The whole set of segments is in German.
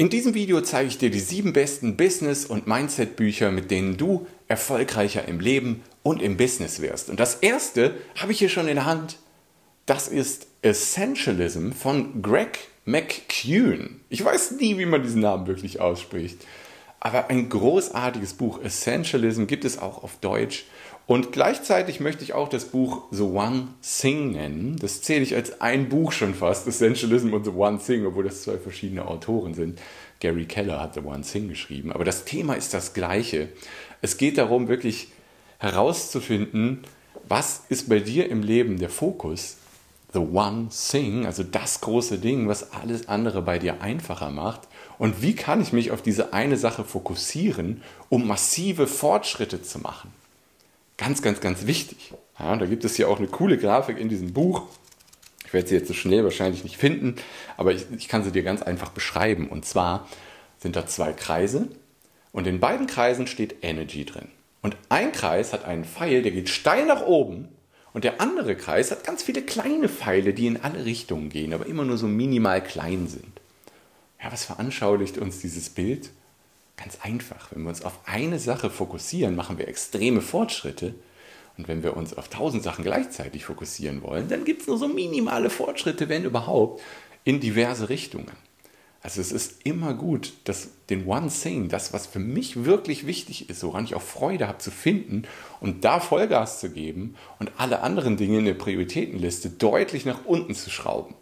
In diesem Video zeige ich dir die sieben besten Business- und Mindset-Bücher, mit denen du erfolgreicher im Leben und im Business wirst. Und das erste habe ich hier schon in der Hand. Das ist Essentialism von Greg McCune. Ich weiß nie, wie man diesen Namen wirklich ausspricht. Aber ein großartiges Buch. Essentialism gibt es auch auf Deutsch. Und gleichzeitig möchte ich auch das Buch The One Thing nennen. Das zähle ich als ein Buch schon fast, Essentialism und The One Thing, obwohl das zwei verschiedene Autoren sind. Gary Keller hat The One Thing geschrieben. Aber das Thema ist das gleiche. Es geht darum, wirklich herauszufinden, was ist bei dir im Leben der Fokus? The One Thing, also das große Ding, was alles andere bei dir einfacher macht. Und wie kann ich mich auf diese eine Sache fokussieren, um massive Fortschritte zu machen? Ganz, ganz, ganz wichtig. Ja, da gibt es hier auch eine coole Grafik in diesem Buch. Ich werde sie jetzt so schnell wahrscheinlich nicht finden, aber ich, ich kann sie dir ganz einfach beschreiben. Und zwar sind da zwei Kreise und in beiden Kreisen steht Energy drin. Und ein Kreis hat einen Pfeil, der geht steil nach oben und der andere Kreis hat ganz viele kleine Pfeile, die in alle Richtungen gehen, aber immer nur so minimal klein sind. Ja, was veranschaulicht uns dieses Bild? Ganz einfach. Wenn wir uns auf eine Sache fokussieren, machen wir extreme Fortschritte. Und wenn wir uns auf tausend Sachen gleichzeitig fokussieren wollen, dann gibt es nur so minimale Fortschritte, wenn überhaupt, in diverse Richtungen. Also es ist immer gut, dass den One Thing, das, was für mich wirklich wichtig ist, woran ich auch Freude habe zu finden und da Vollgas zu geben und alle anderen Dinge in der Prioritätenliste deutlich nach unten zu schrauben.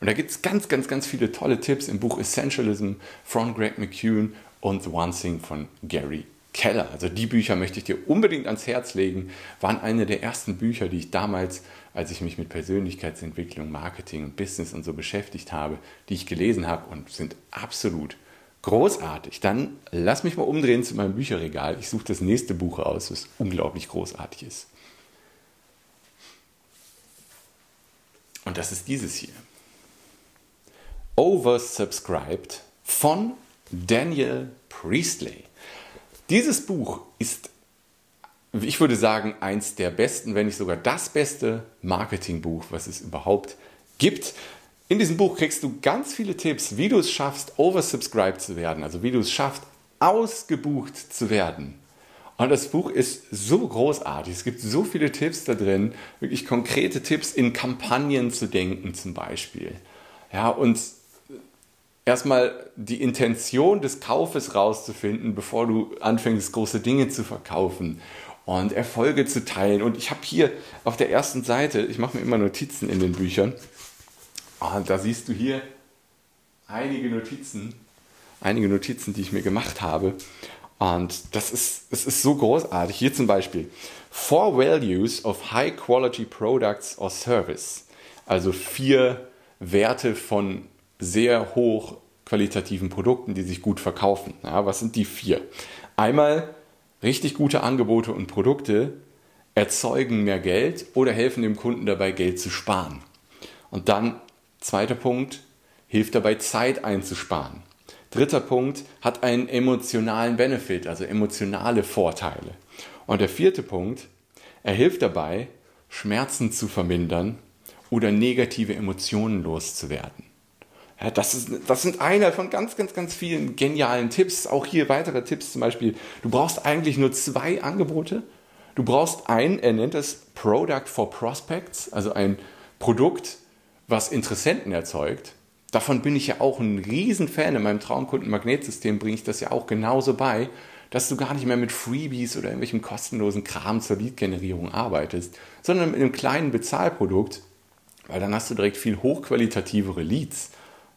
Und da gibt es ganz, ganz, ganz viele tolle Tipps im Buch Essentialism von Greg McCune und The One Thing von Gary Keller. Also die Bücher möchte ich dir unbedingt ans Herz legen. Waren eine der ersten Bücher, die ich damals, als ich mich mit Persönlichkeitsentwicklung, Marketing und Business und so beschäftigt habe, die ich gelesen habe und sind absolut großartig. Dann lass mich mal umdrehen zu meinem Bücherregal. Ich suche das nächste Buch aus, das unglaublich großartig ist. Und das ist dieses hier. Oversubscribed von Daniel Priestley. Dieses Buch ist, ich würde sagen, eins der besten, wenn nicht sogar das beste Marketingbuch, was es überhaupt gibt. In diesem Buch kriegst du ganz viele Tipps, wie du es schaffst, oversubscribed zu werden, also wie du es schaffst, ausgebucht zu werden. Und das Buch ist so großartig. Es gibt so viele Tipps da drin, wirklich konkrete Tipps in Kampagnen zu denken zum Beispiel. Ja, und erstmal die Intention des Kaufes rauszufinden, bevor du anfängst, große Dinge zu verkaufen und Erfolge zu teilen. Und ich habe hier auf der ersten Seite, ich mache mir immer Notizen in den Büchern, und da siehst du hier einige Notizen, einige Notizen, die ich mir gemacht habe. Und das ist, das ist so großartig. Hier zum Beispiel, Four Values of High Quality Products or Service. Also vier Werte von sehr hoch qualitativen Produkten, die sich gut verkaufen. Ja, was sind die vier? Einmal richtig gute Angebote und Produkte erzeugen mehr Geld oder helfen dem Kunden dabei, Geld zu sparen. Und dann, zweiter Punkt, hilft dabei, Zeit einzusparen. Dritter Punkt, hat einen emotionalen Benefit, also emotionale Vorteile. Und der vierte Punkt, er hilft dabei, Schmerzen zu vermindern oder negative Emotionen loszuwerden. Das, ist, das sind einer von ganz, ganz, ganz vielen genialen Tipps. Auch hier weitere Tipps zum Beispiel. Du brauchst eigentlich nur zwei Angebote. Du brauchst ein, er nennt es Product for Prospects, also ein Produkt, was Interessenten erzeugt. Davon bin ich ja auch ein Riesenfan. In meinem Traumkunden-Magnetsystem bringe ich das ja auch genauso bei, dass du gar nicht mehr mit Freebies oder irgendwelchem kostenlosen Kram zur Lead-Generierung arbeitest, sondern mit einem kleinen Bezahlprodukt, weil dann hast du direkt viel hochqualitativere Leads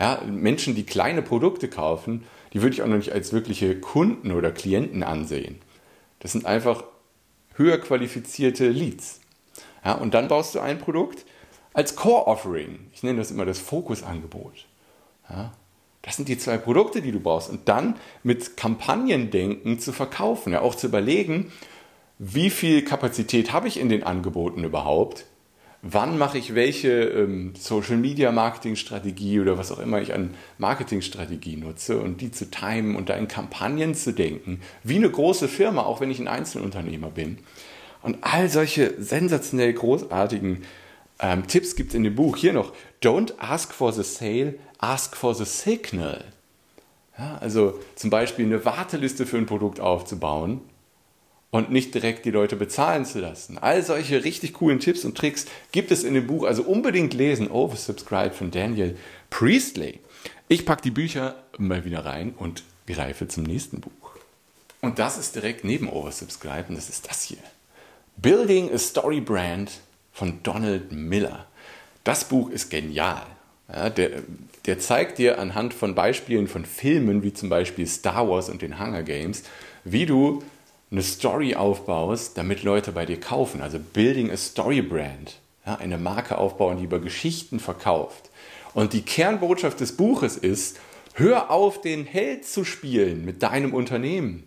ja, Menschen, die kleine Produkte kaufen, die würde ich auch noch nicht als wirkliche Kunden oder Klienten ansehen. Das sind einfach höher qualifizierte Leads. Ja, und dann baust du ein Produkt als Core-Offering. Ich nenne das immer das Fokusangebot. Ja, das sind die zwei Produkte, die du brauchst. Und dann mit Kampagnendenken zu verkaufen. Ja, auch zu überlegen, wie viel Kapazität habe ich in den Angeboten überhaupt? Wann mache ich welche ähm, Social Media Marketing Strategie oder was auch immer ich an Marketingstrategie nutze und die zu timen und da in Kampagnen zu denken, wie eine große Firma, auch wenn ich ein Einzelunternehmer bin. Und all solche sensationell großartigen ähm, Tipps gibt es in dem Buch. Hier noch, don't ask for the sale, ask for the signal. Ja, also zum Beispiel eine Warteliste für ein Produkt aufzubauen und nicht direkt die Leute bezahlen zu lassen. All solche richtig coolen Tipps und Tricks gibt es in dem Buch. Also unbedingt lesen. Oversubscribe von Daniel Priestley. Ich packe die Bücher mal wieder rein und greife zum nächsten Buch. Und das ist direkt neben Oversubscribe und das ist das hier. Building a Story Brand von Donald Miller. Das Buch ist genial. Ja, der, der zeigt dir anhand von Beispielen von Filmen, wie zum Beispiel Star Wars und den Hunger Games, wie du eine Story aufbaust, damit Leute bei dir kaufen. Also Building a Story Brand. Ja, eine Marke aufbauen, die über Geschichten verkauft. Und die Kernbotschaft des Buches ist, hör auf, den Held zu spielen mit deinem Unternehmen.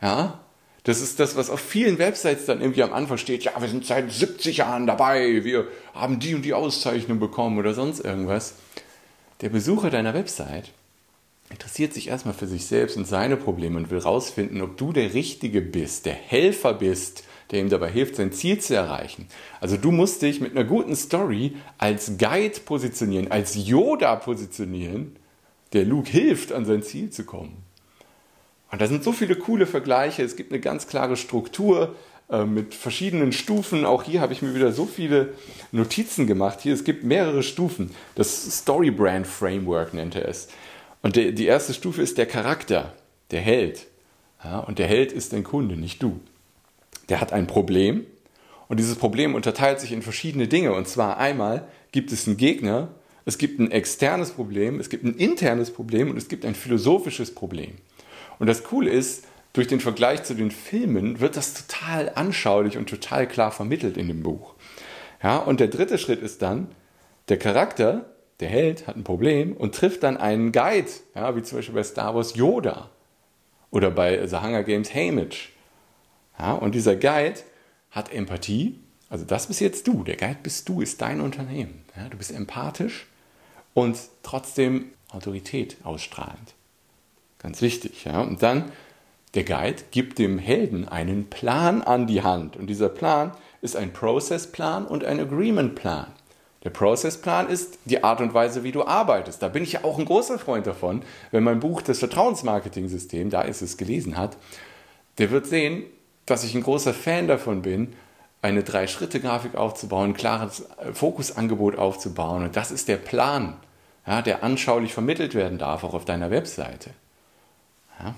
Ja, das ist das, was auf vielen Websites dann irgendwie am Anfang steht. Ja, wir sind seit 70 Jahren dabei, wir haben die und die Auszeichnung bekommen oder sonst irgendwas. Der Besucher deiner Website interessiert sich erstmal für sich selbst und seine Probleme und will rausfinden, ob du der Richtige bist, der Helfer bist, der ihm dabei hilft, sein Ziel zu erreichen. Also du musst dich mit einer guten Story als Guide positionieren, als Yoda positionieren, der Luke hilft, an sein Ziel zu kommen. Und da sind so viele coole Vergleiche. Es gibt eine ganz klare Struktur äh, mit verschiedenen Stufen. Auch hier habe ich mir wieder so viele Notizen gemacht. Hier, es gibt mehrere Stufen. Das Story Brand Framework nennt er es. Und der, die erste Stufe ist der Charakter, der Held. Ja, und der Held ist dein Kunde, nicht du. Der hat ein Problem und dieses Problem unterteilt sich in verschiedene Dinge. Und zwar einmal gibt es einen Gegner, es gibt ein externes Problem, es gibt ein internes Problem und es gibt ein philosophisches Problem. Und das Coole ist, durch den Vergleich zu den Filmen wird das total anschaulich und total klar vermittelt in dem Buch. Ja, und der dritte Schritt ist dann, der Charakter, der Held, hat ein Problem und trifft dann einen Guide, ja, wie zum Beispiel bei Star Wars Yoda oder bei The Hunger Games Haymitch. Ja, und dieser Guide hat Empathie, also das bist jetzt du, der Guide bist du, ist dein Unternehmen. Ja, du bist empathisch und trotzdem Autorität ausstrahlend. Ganz wichtig. Ja? Und dann, der Guide gibt dem Helden einen Plan an die Hand. Und dieser Plan ist ein Processplan und ein Agreement-Plan. Der Processplan ist die Art und Weise, wie du arbeitest. Da bin ich ja auch ein großer Freund davon. Wenn mein Buch das Vertrauensmarketing-System, da ist es, gelesen hat, der wird sehen, dass ich ein großer Fan davon bin, eine Drei-Schritte-Grafik aufzubauen, ein klares Fokusangebot aufzubauen. Und das ist der Plan, ja, der anschaulich vermittelt werden darf, auch auf deiner Webseite. Ja?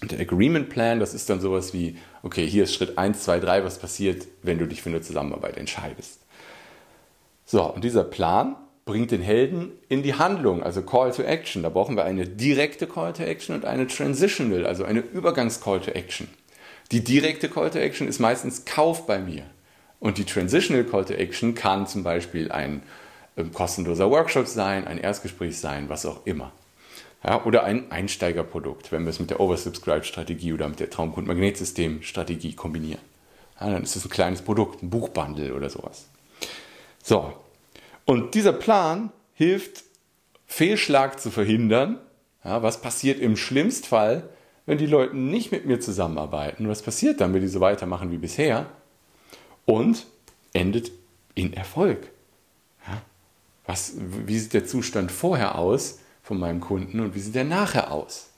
Und der Agreement Plan, das ist dann sowas wie, okay, hier ist Schritt 1, 2, 3, was passiert, wenn du dich für eine Zusammenarbeit entscheidest. So, und dieser Plan bringt den Helden in die Handlung, also Call to Action. Da brauchen wir eine direkte Call to Action und eine Transitional, also eine Übergangs-Call to Action. Die direkte Call to Action ist meistens Kauf bei mir. Und die Transitional Call to Action kann zum Beispiel ein äh, kostenloser Workshop sein, ein Erstgespräch sein, was auch immer. Ja, oder ein Einsteigerprodukt, wenn wir es mit der Oversubscribe-Strategie oder mit der Traumkund-Magnetsystem-Strategie kombinieren. Ja, dann ist es ein kleines Produkt, ein Buchbundle oder sowas. So, und dieser Plan hilft, Fehlschlag zu verhindern. Ja, was passiert im schlimmsten Fall, wenn die Leute nicht mit mir zusammenarbeiten? Was passiert dann, wenn die so weitermachen wie bisher? Und endet in Erfolg. Ja, was, wie sieht der Zustand vorher aus? von meinem Kunden und wie sieht der nachher aus.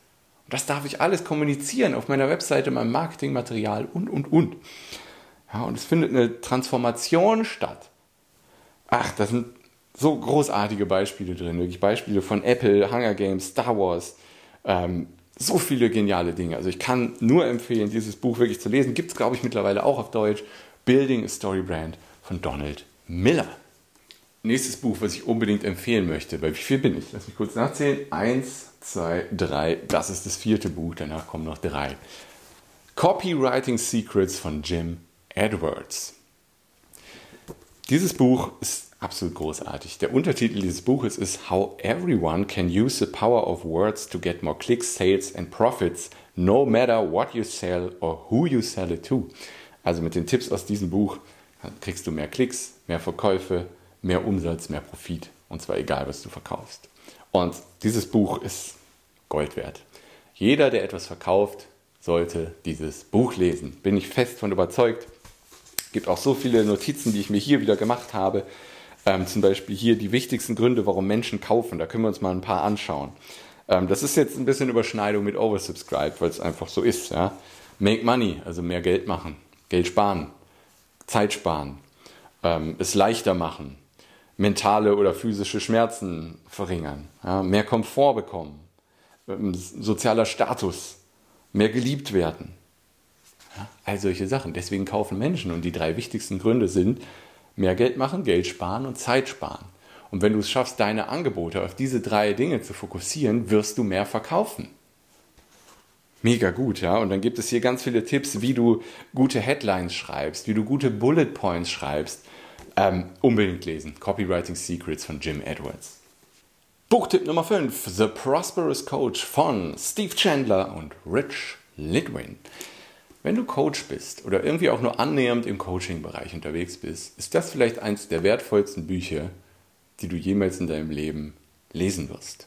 Und das darf ich alles kommunizieren auf meiner Webseite, meinem Marketingmaterial und, und, und. Ja, und es findet eine Transformation statt. Ach, das sind so großartige Beispiele drin, wirklich Beispiele von Apple, Hunger Games, Star Wars, ähm, so viele geniale Dinge. Also ich kann nur empfehlen, dieses Buch wirklich zu lesen. Gibt es, glaube ich, mittlerweile auch auf Deutsch. Building a Story Brand von Donald Miller. Nächstes Buch, was ich unbedingt empfehlen möchte. Bei wie viel bin ich? Lass mich kurz nachzählen. Eins, zwei, drei. Das ist das vierte Buch. Danach kommen noch drei. Copywriting Secrets von Jim Edwards. Dieses Buch ist absolut großartig. Der Untertitel dieses Buches ist How Everyone Can Use the Power of Words to Get More Clicks, Sales and Profits, no matter what you sell or who you sell it to. Also mit den Tipps aus diesem Buch kriegst du mehr Klicks, mehr Verkäufe, mehr Umsatz, mehr Profit. Und zwar egal, was du verkaufst. Und dieses Buch ist Gold wert. Jeder, der etwas verkauft, sollte dieses Buch lesen. Bin ich fest von überzeugt. Es gibt auch so viele Notizen, die ich mir hier wieder gemacht habe. Ähm, zum Beispiel hier die wichtigsten Gründe, warum Menschen kaufen. Da können wir uns mal ein paar anschauen. Ähm, das ist jetzt ein bisschen Überschneidung mit Oversubscribed, weil es einfach so ist. Ja? Make money, also mehr Geld machen, Geld sparen, Zeit sparen, ähm, es leichter machen, mentale oder physische Schmerzen verringern, ja? mehr Komfort bekommen, ähm, sozialer Status, mehr geliebt werden. All solche Sachen. Deswegen kaufen Menschen und die drei wichtigsten Gründe sind mehr Geld machen, Geld sparen und Zeit sparen. Und wenn du es schaffst, deine Angebote auf diese drei Dinge zu fokussieren, wirst du mehr verkaufen. Mega gut, ja. Und dann gibt es hier ganz viele Tipps, wie du gute Headlines schreibst, wie du gute Bullet Points schreibst. Ähm, unbedingt lesen. Copywriting Secrets von Jim Edwards. Buchtipp Nummer 5: The Prosperous Coach von Steve Chandler und Rich Lidwin. Wenn du Coach bist oder irgendwie auch nur annähernd im Coaching-Bereich unterwegs bist, ist das vielleicht eines der wertvollsten Bücher, die du jemals in deinem Leben lesen wirst.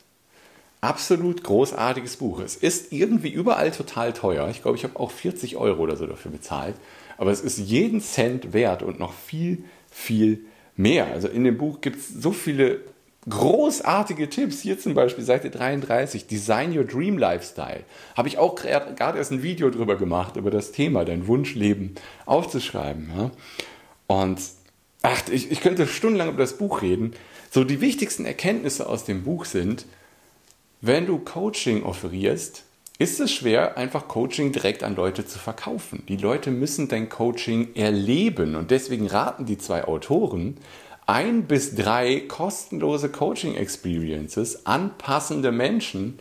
Absolut großartiges Buch. Es ist irgendwie überall total teuer. Ich glaube, ich habe auch 40 Euro oder so dafür bezahlt. Aber es ist jeden Cent wert und noch viel, viel mehr. Also in dem Buch gibt es so viele großartige Tipps. Hier zum Beispiel Seite 33, Design Your Dream Lifestyle. Habe ich auch gerade erst ein Video drüber gemacht, über das Thema, dein Wunschleben aufzuschreiben. Ja? Und ach, ich, ich könnte stundenlang über das Buch reden. So, die wichtigsten Erkenntnisse aus dem Buch sind, wenn du Coaching offerierst, ist es schwer, einfach Coaching direkt an Leute zu verkaufen. Die Leute müssen dein Coaching erleben und deswegen raten die zwei Autoren, ein bis drei kostenlose Coaching-Experiences an passende Menschen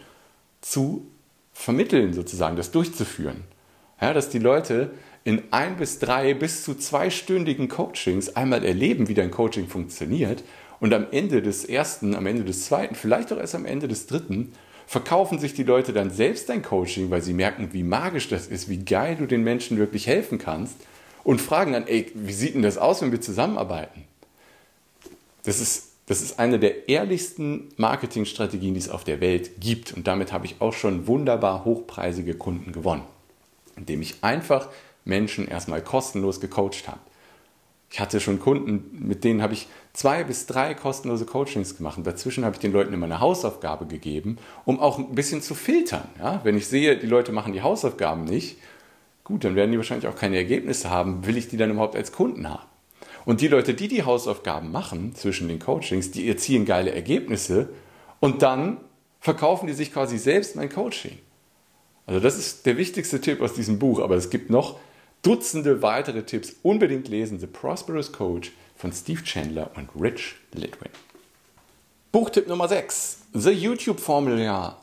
zu vermitteln, sozusagen, das durchzuführen. Ja, dass die Leute in ein bis drei bis zu zweistündigen Coachings einmal erleben, wie dein Coaching funktioniert und am Ende des ersten, am Ende des zweiten, vielleicht auch erst am Ende des dritten, verkaufen sich die Leute dann selbst dein Coaching, weil sie merken, wie magisch das ist, wie geil du den Menschen wirklich helfen kannst und fragen dann, ey, wie sieht denn das aus, wenn wir zusammenarbeiten? Das ist, das ist eine der ehrlichsten Marketingstrategien, die es auf der Welt gibt. Und damit habe ich auch schon wunderbar hochpreisige Kunden gewonnen, indem ich einfach Menschen erstmal kostenlos gecoacht habe. Ich hatte schon Kunden, mit denen habe ich zwei bis drei kostenlose Coachings gemacht. Dazwischen habe ich den Leuten immer eine Hausaufgabe gegeben, um auch ein bisschen zu filtern. Ja? Wenn ich sehe, die Leute machen die Hausaufgaben nicht, gut, dann werden die wahrscheinlich auch keine Ergebnisse haben. Will ich die dann überhaupt als Kunden haben? Und die Leute, die die Hausaufgaben machen zwischen den Coachings, die erzielen geile Ergebnisse und dann verkaufen die sich quasi selbst mein Coaching. Also das ist der wichtigste Tipp aus diesem Buch, aber es gibt noch Dutzende weitere Tipps. Unbedingt lesen The Prosperous Coach von Steve Chandler und Rich Litwin. Buchtipp Nummer 6. The YouTube Formula.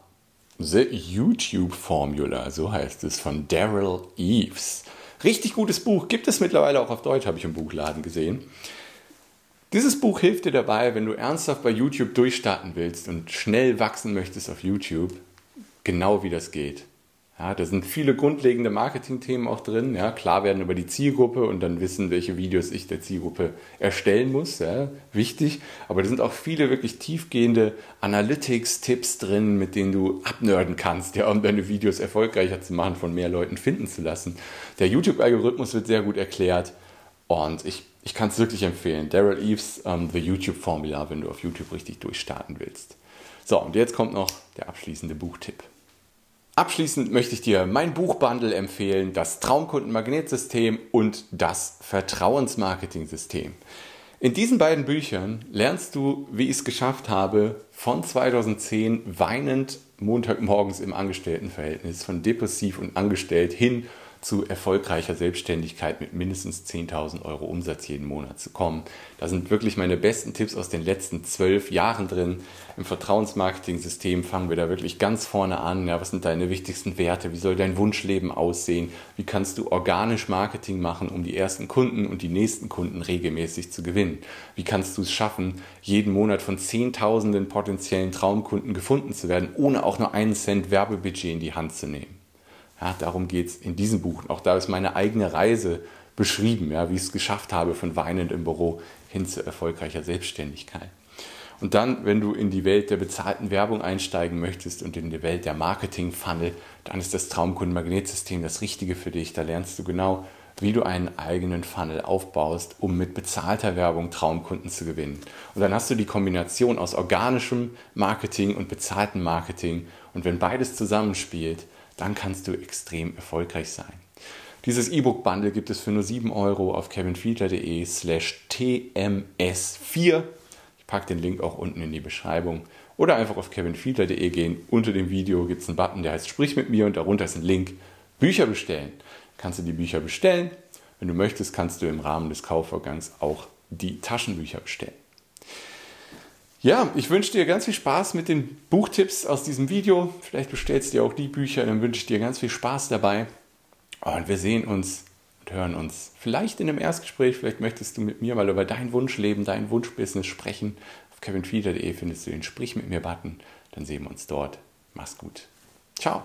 The YouTube Formula, so heißt es, von Daryl Eves. Richtig gutes Buch, gibt es mittlerweile auch auf Deutsch, habe ich im Buchladen gesehen. Dieses Buch hilft dir dabei, wenn du ernsthaft bei YouTube durchstarten willst und schnell wachsen möchtest auf YouTube, genau wie das geht. Ja, da sind viele grundlegende Marketing-Themen auch drin. Ja, klar werden über die Zielgruppe und dann wissen, welche Videos ich der Zielgruppe erstellen muss. Ja, wichtig. Aber da sind auch viele wirklich tiefgehende Analytics-Tipps drin, mit denen du abnörden kannst, ja, um deine Videos erfolgreicher zu machen, von mehr Leuten finden zu lassen. Der YouTube-Algorithmus wird sehr gut erklärt und ich, ich kann es wirklich empfehlen. Daryl Eves, um, ähm, The YouTube Formula, wenn du auf YouTube richtig durchstarten willst. So, und jetzt kommt noch der abschließende Buchtipp. Abschließend möchte ich dir mein Buchbundle empfehlen, das Traumkundenmagnetsystem und das Vertrauensmarketing-System. In diesen beiden Büchern lernst du, wie ich es geschafft habe, von 2010 weinend Montagmorgens im Angestelltenverhältnis, von depressiv und angestellt hin zu erfolgreicher Selbstständigkeit mit mindestens 10.000 Euro Umsatz jeden Monat zu kommen. Da sind wirklich meine besten Tipps aus den letzten zwölf Jahren drin. Im Vertrauensmarketing-System fangen wir da wirklich ganz vorne an. Ja, was sind deine wichtigsten Werte? Wie soll dein Wunschleben aussehen? Wie kannst du organisch Marketing machen, um die ersten Kunden und die nächsten Kunden regelmäßig zu gewinnen? Wie kannst du es schaffen, jeden Monat von Zehntausenden potenziellen Traumkunden gefunden zu werden, ohne auch nur einen Cent Werbebudget in die Hand zu nehmen? Ja, darum geht es in diesem Buch. Auch da ist meine eigene Reise beschrieben, ja, wie ich es geschafft habe, von weinend im Büro hin zu erfolgreicher Selbstständigkeit. Und dann, wenn du in die Welt der bezahlten Werbung einsteigen möchtest und in die Welt der Marketing-Funnel, dann ist das Traumkunden-Magnetsystem das Richtige für dich. Da lernst du genau, wie du einen eigenen Funnel aufbaust, um mit bezahlter Werbung Traumkunden zu gewinnen. Und dann hast du die Kombination aus organischem Marketing und bezahltem Marketing Und wenn beides zusammenspielt, dann kannst du extrem erfolgreich sein. Dieses E-Book-Bundle gibt es für nur 7 Euro auf kevinfiedler.de slash tms4. Ich packe den Link auch unten in die Beschreibung. Oder einfach auf kevinfiedler.de gehen. Unter dem Video gibt es einen Button, der heißt Sprich mit mir und darunter ist ein Link Bücher bestellen. Kannst du die Bücher bestellen. Wenn du möchtest, kannst du im Rahmen des Kaufvorgangs auch die Taschenbücher bestellen. Ja, ich wünsche dir ganz viel Spaß mit den Buchtipps aus diesem Video. Vielleicht bestellst du dir auch die Bücher, dann wünsche ich dir ganz viel Spaß dabei. Und wir sehen uns und hören uns vielleicht in einem Erstgespräch. Vielleicht möchtest du mit mir mal über dein Wunschleben, dein Wunschbusiness sprechen. Auf kevinfieder.de findest du den Sprich mit mir Button. Dann sehen wir uns dort. Mach's gut. Ciao.